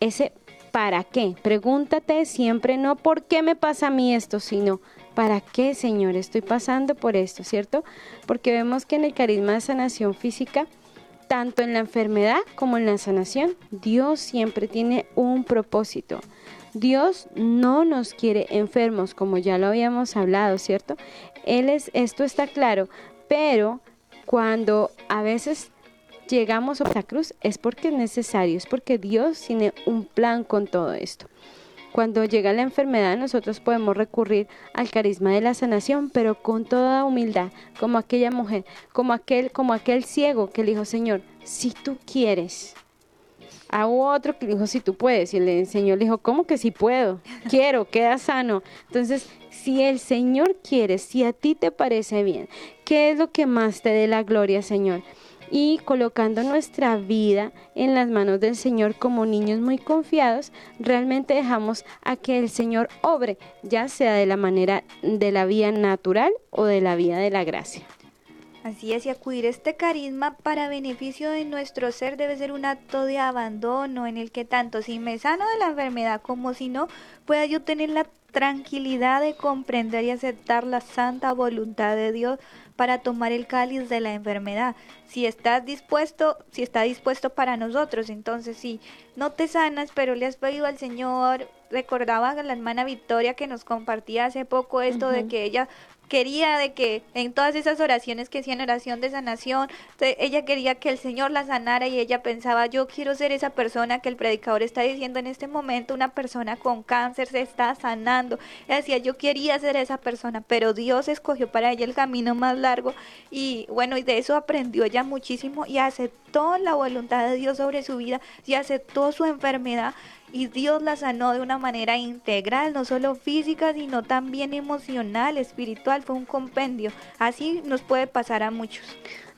ese ¿para qué? Pregúntate siempre no por qué me pasa a mí esto, sino ¿para qué, Señor, estoy pasando por esto, cierto? Porque vemos que en el carisma de sanación física, tanto en la enfermedad como en la sanación, Dios siempre tiene un propósito. Dios no nos quiere enfermos, como ya lo habíamos hablado, ¿cierto? Él es, esto está claro, pero cuando a veces llegamos a la cruz es porque es necesario, es porque Dios tiene un plan con todo esto. Cuando llega la enfermedad nosotros podemos recurrir al carisma de la sanación, pero con toda humildad, como aquella mujer, como aquel, como aquel ciego que le dijo, Señor, si tú quieres. A otro que le dijo, si tú puedes. Y el Señor le dijo, ¿cómo que si puedo? Quiero, queda sano. Entonces, si el Señor quiere, si a ti te parece bien, ¿qué es lo que más te dé la gloria, Señor? Y colocando nuestra vida en las manos del Señor como niños muy confiados, realmente dejamos a que el Señor obre, ya sea de la manera de la vía natural o de la vía de la gracia. Así es, y acudir a este carisma para beneficio de nuestro ser debe ser un acto de abandono en el que tanto si me sano de la enfermedad como si no, pueda yo tener la tranquilidad de comprender y aceptar la santa voluntad de Dios para tomar el cáliz de la enfermedad. Si estás dispuesto, si está dispuesto para nosotros, entonces si no te sanas, pero le has pedido al Señor, recordaba a la hermana Victoria que nos compartía hace poco esto de que ella quería de que en todas esas oraciones que hacían oración de sanación, ella quería que el Señor la sanara y ella pensaba, yo quiero ser esa persona que el predicador está diciendo en este momento, una persona con cáncer se está sanando. Ella decía, yo quería ser esa persona, pero Dios escogió para ella el camino más largo y bueno, y de eso aprendió ella muchísimo y aceptó la voluntad de Dios sobre su vida y aceptó su enfermedad y Dios la sanó de una manera integral, no solo física, sino también emocional, espiritual, fue un compendio. Así nos puede pasar a muchos.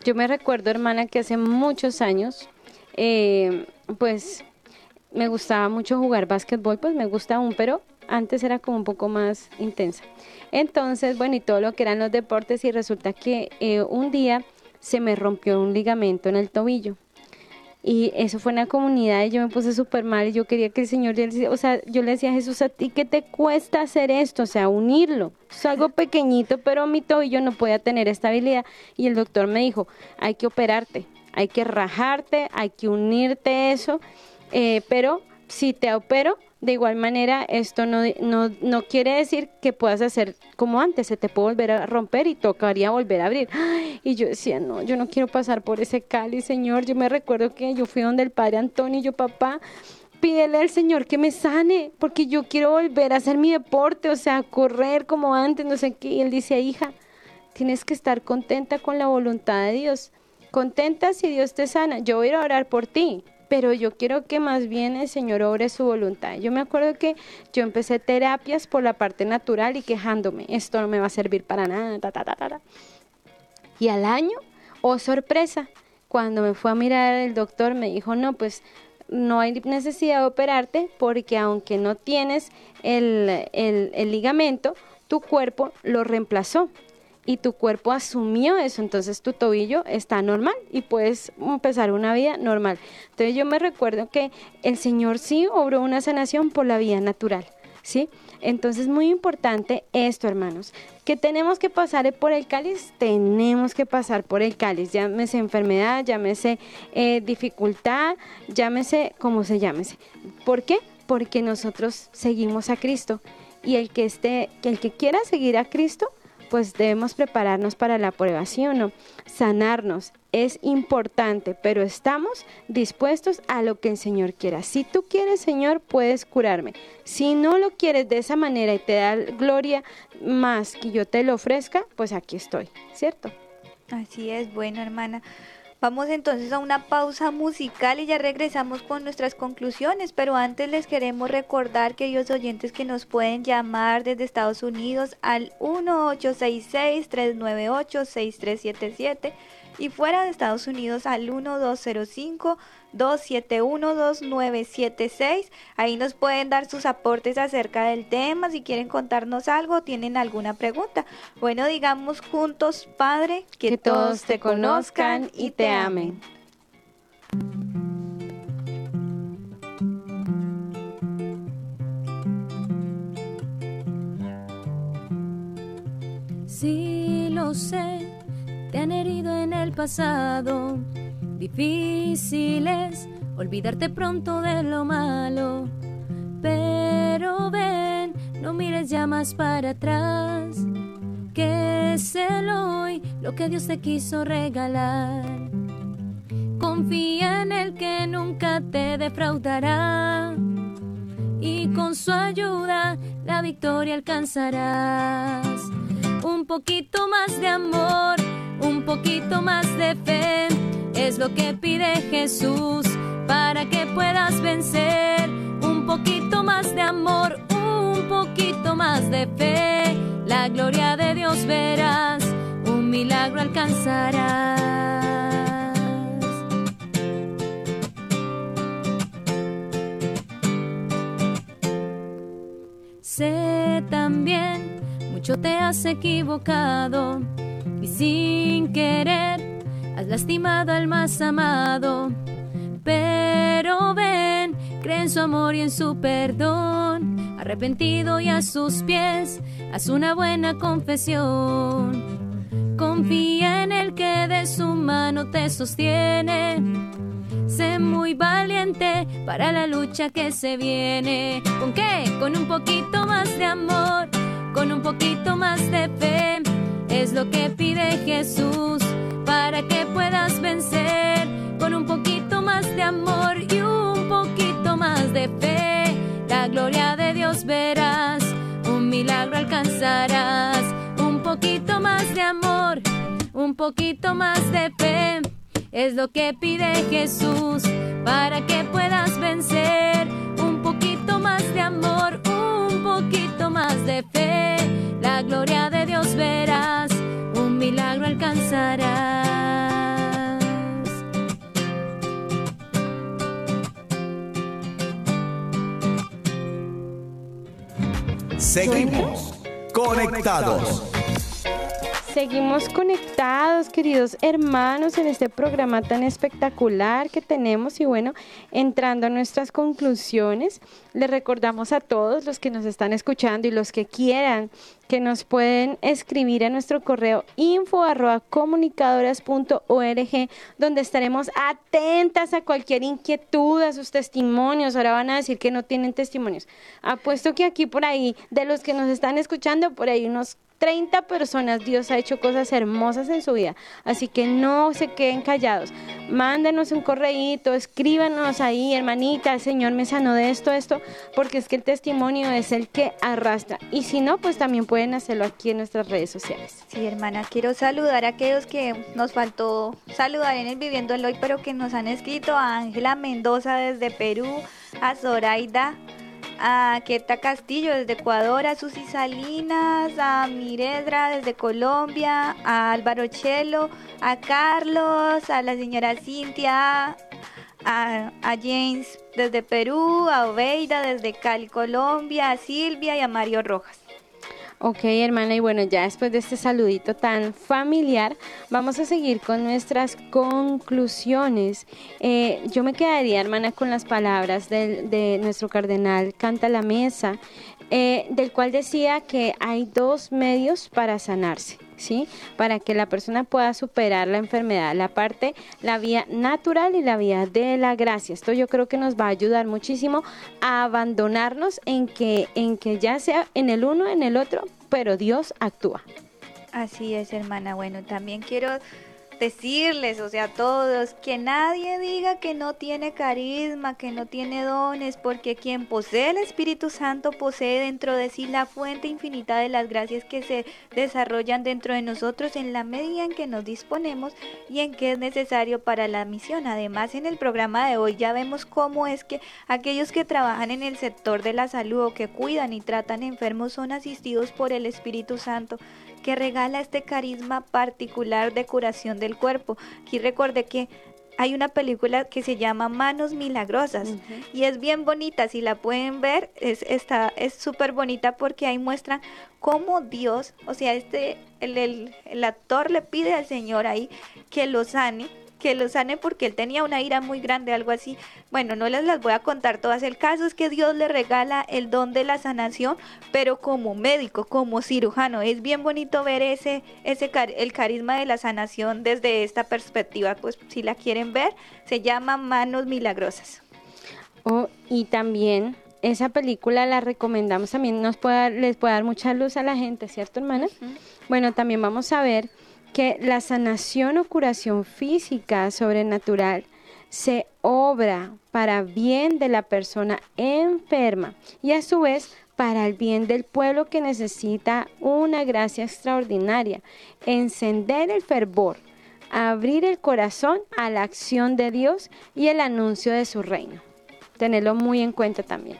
Yo me recuerdo, hermana, que hace muchos años, eh, pues me gustaba mucho jugar básquetbol, pues me gusta aún, pero antes era como un poco más intensa. Entonces, bueno, y todo lo que eran los deportes y resulta que eh, un día se me rompió un ligamento en el tobillo. Y eso fue en la comunidad y yo me puse súper mal y yo quería que el Señor, o sea, yo le decía a Jesús, ¿a ti qué te cuesta hacer esto? O sea, unirlo. Es algo pequeñito, pero mi tobillo no podía tener estabilidad. Y el doctor me dijo, hay que operarte, hay que rajarte, hay que unirte eso, eh, pero si te opero, de igual manera, esto no, no, no, quiere decir que puedas hacer como antes, se te puede volver a romper y tocaría volver a abrir. Y yo decía, no, yo no quiero pasar por ese cáliz, Señor. Yo me recuerdo que yo fui donde el Padre Antonio y yo, papá, pídele al Señor que me sane, porque yo quiero volver a hacer mi deporte, o sea, correr como antes, no sé qué. Y él dice, hija, tienes que estar contenta con la voluntad de Dios. Contenta si Dios te sana. Yo voy a orar por ti pero yo quiero que más bien el Señor obre su voluntad. Yo me acuerdo que yo empecé terapias por la parte natural y quejándome, esto no me va a servir para nada, ta, ta, ta, ta. Y al año, oh sorpresa, cuando me fue a mirar el doctor me dijo, no, pues no hay necesidad de operarte porque aunque no tienes el, el, el ligamento, tu cuerpo lo reemplazó y tu cuerpo asumió eso, entonces tu tobillo está normal y puedes empezar una vida normal. Entonces yo me recuerdo que el Señor sí obró una sanación por la vida natural, ¿sí? Entonces muy importante esto, hermanos, que tenemos que pasar por el cáliz, tenemos que pasar por el cáliz, llámese enfermedad, llámese eh, dificultad, llámese como se llámese. ¿Por qué? Porque nosotros seguimos a Cristo y el que esté, el que quiera seguir a Cristo, pues debemos prepararnos para la prueba, ¿sí o no? Sanarnos es importante, pero estamos dispuestos a lo que el Señor quiera. Si tú quieres, Señor, puedes curarme. Si no lo quieres de esa manera y te da gloria más que yo te lo ofrezca, pues aquí estoy, ¿cierto? Así es, bueno, hermana. Vamos entonces a una pausa musical y ya regresamos con nuestras conclusiones, pero antes les queremos recordar que ellos oyentes que nos pueden llamar desde Estados Unidos al 1866-398-6377 y fuera de Estados Unidos al 1205 2712976. Ahí nos pueden dar sus aportes acerca del tema, si quieren contarnos algo, tienen alguna pregunta. Bueno, digamos juntos, Padre, que, todos te conozcan y te amen. Sí, lo sé, te han herido en el pasado difíciles, olvidarte pronto de lo malo. Pero ven, no mires ya más para atrás, que es el hoy lo que Dios te quiso regalar. Confía en el que nunca te defraudará y con su ayuda la victoria alcanzarás. Un poquito más de amor, un poquito más de fe es lo que pide Jesús para que puedas vencer. Un poquito más de amor, un poquito más de fe. La gloria de Dios verás, un milagro alcanzarás. Sé también, mucho te has equivocado y sin querer has lastimado al más amado. Pero ven, cree en su amor y en su perdón. Arrepentido y a sus pies, haz una buena confesión. Confía en el que de su mano te sostiene. Sé muy valiente para la lucha que se viene. ¿Con qué? Con un poquito más de amor, con un poquito más de fe. Es lo que pide Jesús para que puedas vencer con un poquito más de amor y un poquito más de fe. La gloria de Dios verás, un milagro alcanzarás, un poquito más de amor, un poquito más de fe. Es lo que pide Jesús para que puedas vencer. Un poquito más de amor, un poquito más de fe. La gloria de Dios verás, un milagro alcanzarás. Seguimos conectados. Seguimos conectados, queridos hermanos, en este programa tan espectacular que tenemos y bueno, entrando a nuestras conclusiones, les recordamos a todos los que nos están escuchando y los que quieran que nos pueden escribir a nuestro correo info arroba comunicadoras.org donde estaremos atentas a cualquier inquietud, a sus testimonios. Ahora van a decir que no tienen testimonios. Apuesto que aquí por ahí, de los que nos están escuchando, por ahí unos 30 personas Dios ha hecho cosas hermosas en su vida. Así que no se queden callados. Mándenos un correíto, escríbanos ahí, hermanita, el Señor me sanó de esto, esto, porque es que el testimonio es el que arrastra. Y si no, pues también pueden hacerlo aquí en nuestras redes sociales. Sí, hermana, quiero saludar a aquellos que nos faltó saludar en el Viviendo el Hoy, pero que nos han escrito a Ángela Mendoza desde Perú, a Zoraida a Queta Castillo desde Ecuador, a Susi Salinas, a Miredra desde Colombia, a Álvaro Chelo, a Carlos, a la señora Cintia, a, a, James desde Perú, a Oveida desde Cali, Colombia, a Silvia y a Mario Rojas. Ok, hermana, y bueno, ya después de este saludito tan familiar, vamos a seguir con nuestras conclusiones. Eh, yo me quedaría, hermana, con las palabras de nuestro cardenal Canta la Mesa, eh, del cual decía que hay dos medios para sanarse. ¿Sí? Para que la persona pueda superar la enfermedad, la parte, la vía natural y la vía de la gracia. Esto yo creo que nos va a ayudar muchísimo a abandonarnos en que, en que ya sea en el uno, en el otro, pero Dios actúa. Así es, hermana. Bueno, también quiero decirles, o sea, a todos, que nadie diga que no tiene carisma, que no tiene dones, porque quien posee el Espíritu Santo posee dentro de sí la fuente infinita de las gracias que se desarrollan dentro de nosotros en la medida en que nos disponemos y en que es necesario para la misión. Además, en el programa de hoy ya vemos cómo es que aquellos que trabajan en el sector de la salud o que cuidan y tratan enfermos son asistidos por el Espíritu Santo que regala este carisma particular de curación del cuerpo. Aquí recuerde que hay una película que se llama Manos Milagrosas y es bien bonita, si la pueden ver, es es súper bonita porque ahí muestra cómo Dios, o sea, este el, el, el actor le pide al Señor ahí que lo sane que lo sane porque él tenía una ira muy grande, algo así. Bueno, no les las voy a contar todas. El caso es que Dios le regala el don de la sanación, pero como médico, como cirujano. Es bien bonito ver ese, ese el carisma de la sanación desde esta perspectiva. Pues si la quieren ver, se llama Manos Milagrosas. Oh, y también esa película la recomendamos también, nos puede, les puede dar mucha luz a la gente, ¿cierto, hermana? Bueno, también vamos a ver que la sanación o curación física sobrenatural se obra para bien de la persona enferma y a su vez para el bien del pueblo que necesita una gracia extraordinaria, encender el fervor, abrir el corazón a la acción de Dios y el anuncio de su reino. Tenerlo muy en cuenta también.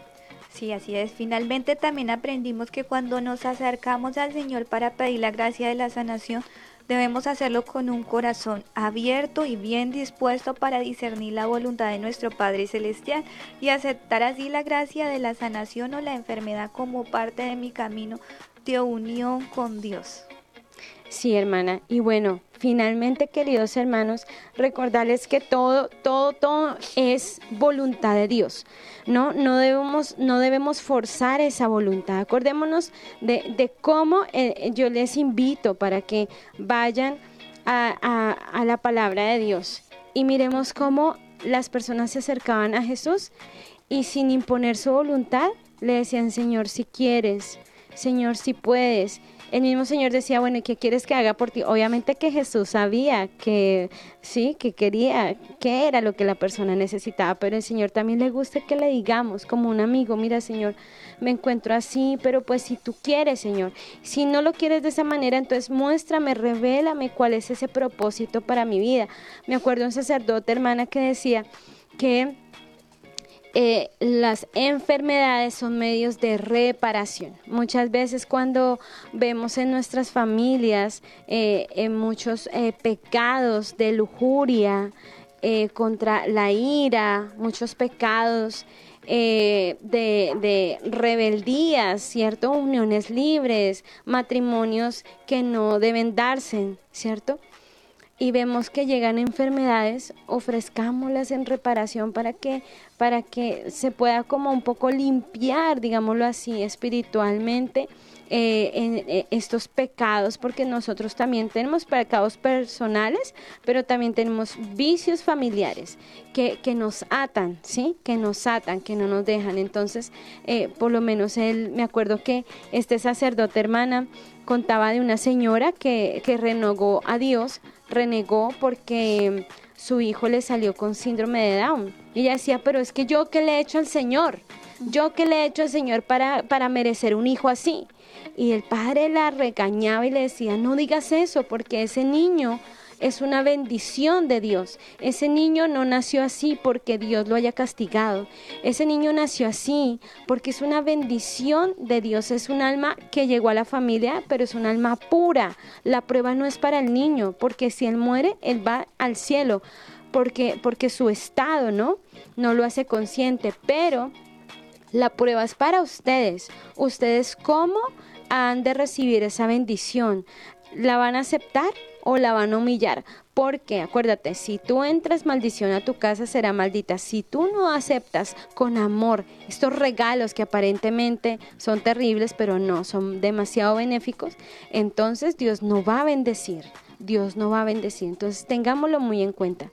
Sí, así es. Finalmente también aprendimos que cuando nos acercamos al Señor para pedir la gracia de la sanación, Debemos hacerlo con un corazón abierto y bien dispuesto para discernir la voluntad de nuestro Padre Celestial y aceptar así la gracia de la sanación o la enfermedad como parte de mi camino de unión con Dios. Sí, hermana. Y bueno, finalmente, queridos hermanos, recordarles que todo, todo, todo es voluntad de Dios. No, no debemos, no debemos forzar esa voluntad. Acordémonos de, cómo eh, yo les invito para que vayan a, a la palabra de Dios y miremos cómo las personas se acercaban a Jesús y sin imponer su voluntad le decían, Señor, si quieres, Señor, si puedes el mismo Señor decía, bueno, ¿y qué quieres que haga por ti? Obviamente que Jesús sabía que sí, que quería, que era lo que la persona necesitaba, pero el Señor también le gusta que le digamos como un amigo, mira Señor, me encuentro así, pero pues si tú quieres, Señor, si no lo quieres de esa manera, entonces muéstrame, revélame cuál es ese propósito para mi vida. Me acuerdo un sacerdote, hermana, que decía que eh, las enfermedades son medios de reparación. Muchas veces cuando vemos en nuestras familias eh, muchos eh, pecados de lujuria, contra la ira, muchos pecados de, de rebeldías, ¿cierto? Uniones libres, matrimonios que no deben darse, ¿cierto? Y vemos que llegan enfermedades, ofrezcámoslas en reparación para que, para que se pueda como un poco limpiar, digámoslo así, espiritualmente eh, en, eh, estos pecados, porque nosotros también tenemos pecados personales, pero también tenemos vicios familiares que, que nos atan, ¿sí? Que nos atan, que no nos dejan. Entonces, eh, por lo menos él, me acuerdo que este sacerdote hermana contaba de una señora que, que renegó a Dios renegó porque su hijo le salió con síndrome de Down. Y ella decía, pero es que yo qué le he hecho al Señor, yo qué le he hecho al Señor para, para merecer un hijo así. Y el padre la regañaba y le decía, no digas eso, porque ese niño es una bendición de Dios. Ese niño no nació así porque Dios lo haya castigado. Ese niño nació así porque es una bendición de Dios. Es un alma que llegó a la familia, pero es un alma pura. La prueba no es para el niño, porque si él muere, él va al cielo, porque, porque su estado, ¿no? No lo hace consciente, pero la prueba es para ustedes. Ustedes cómo han de recibir esa bendición. ¿La van a aceptar? o la van a humillar. Porque acuérdate, si tú entras maldición a tu casa será maldita. Si tú no aceptas con amor estos regalos que aparentemente son terribles, pero no, son demasiado benéficos, entonces Dios no va a bendecir. Dios no va a bendecir. Entonces tengámoslo muy en cuenta.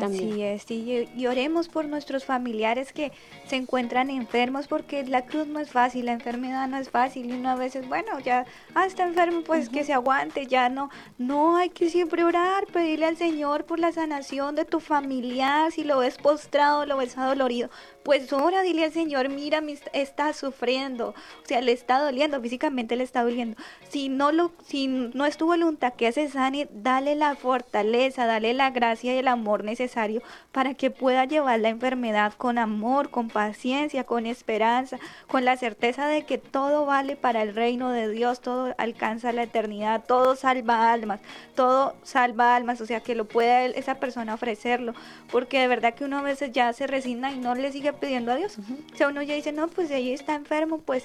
Así es, y, oremos por nuestros familiares que se encuentran enfermos porque la cruz no es fácil, la enfermedad no es fácil y uno a veces, bueno, ya ah, está enfermo, pues que se aguante, ya no, no hay que siempre orar, pedirle al Señor por la sanación de tu familiar, si lo ves postrado, lo ves adolorido, pues ora, dile al Señor, mira, está sufriendo, o sea, le está doliendo, físicamente le está doliendo. Si no lo, si no es tu voluntad que se sane, dale la fortaleza, dale la gracia y el amor necesario para que pueda llevar la enfermedad con amor, con paciencia, con esperanza, con la certeza de que todo vale para el reino de Dios, todo alcanza la eternidad, todo salva almas, todo salva almas, o sea, que lo pueda esa persona ofrecerlo, porque de verdad que uno a veces ya se resigna y no le sigue pidiendo a Dios. O sea, uno ya dice, no, pues ella está enfermo, pues,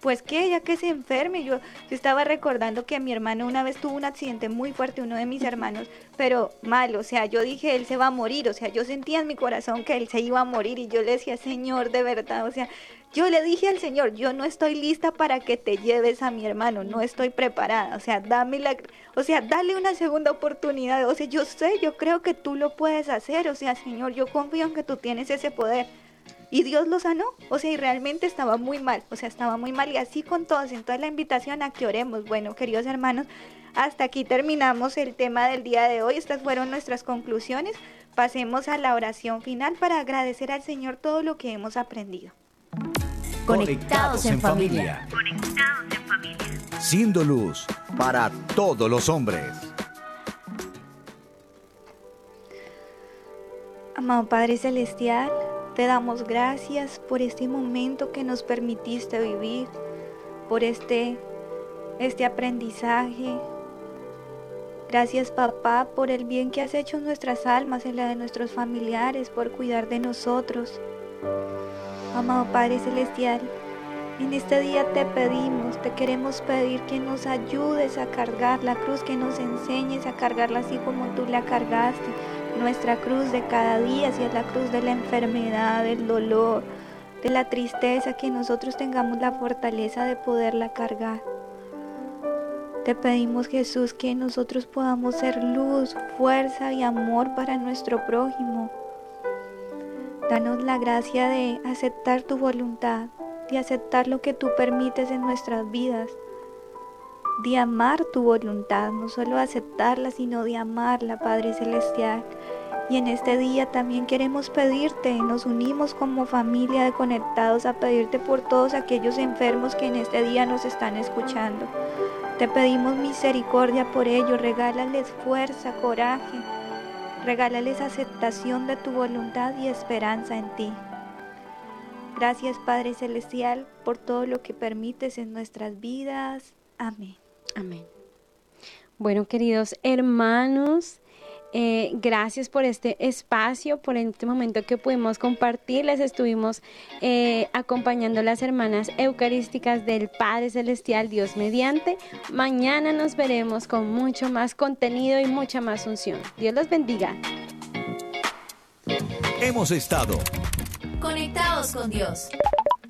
pues que ya que se enferme. Yo, yo estaba recordando que mi hermano una vez tuvo un accidente muy fuerte, uno de mis hermanos, pero mal, o sea, yo dije, él se va a morir, o sea, yo sentía en mi corazón que él se iba a morir y yo le decía, Señor, de verdad, o sea, yo le dije al Señor, yo no estoy lista para que te lleves a mi hermano, no estoy preparada, o sea, dame la, o sea, dale una segunda oportunidad, o sea, yo sé, yo creo que tú lo puedes hacer, o sea, Señor, yo confío en que tú tienes ese poder. Y Dios lo sanó, o sea, y realmente estaba muy mal, o sea, estaba muy mal y así con todos. Entonces la invitación a que oremos. Bueno, queridos hermanos, hasta aquí terminamos el tema del día de hoy. Estas fueron nuestras conclusiones. Pasemos a la oración final para agradecer al Señor todo lo que hemos aprendido. Conectados en familia. Conectados en familia. Siendo luz para todos los hombres. Amado Padre Celestial, te damos gracias por este momento que nos permitiste vivir, por este, este aprendizaje. Gracias papá por el bien que has hecho en nuestras almas, en la de nuestros familiares, por cuidar de nosotros. Amado Padre Celestial, en este día te pedimos, te queremos pedir que nos ayudes a cargar la cruz, que nos enseñes a cargarla así como tú la cargaste nuestra cruz de cada día, si es la cruz de la enfermedad, del dolor, de la tristeza, que nosotros tengamos la fortaleza de poderla cargar. Te pedimos Jesús que nosotros podamos ser luz, fuerza y amor para nuestro prójimo. Danos la gracia de aceptar tu voluntad, de aceptar lo que tú permites en nuestras vidas de amar tu voluntad, no solo aceptarla, sino de amarla, Padre Celestial. Y en este día también queremos pedirte, nos unimos como familia de conectados a pedirte por todos aquellos enfermos que en este día nos están escuchando. Te pedimos misericordia por ellos, regálales fuerza, coraje, regálales aceptación de tu voluntad y esperanza en ti. Gracias Padre Celestial por todo lo que permites en nuestras vidas. Amén. Amén. Bueno, queridos hermanos, Eh, gracias por este espacio, por este momento que pudimos compartir. Les estuvimos eh, acompañando las hermanas eucarísticas del Padre Celestial, Dios mediante. Mañana nos veremos con mucho más contenido y mucha más unción. Dios los bendiga. Hemos estado conectados con Dios.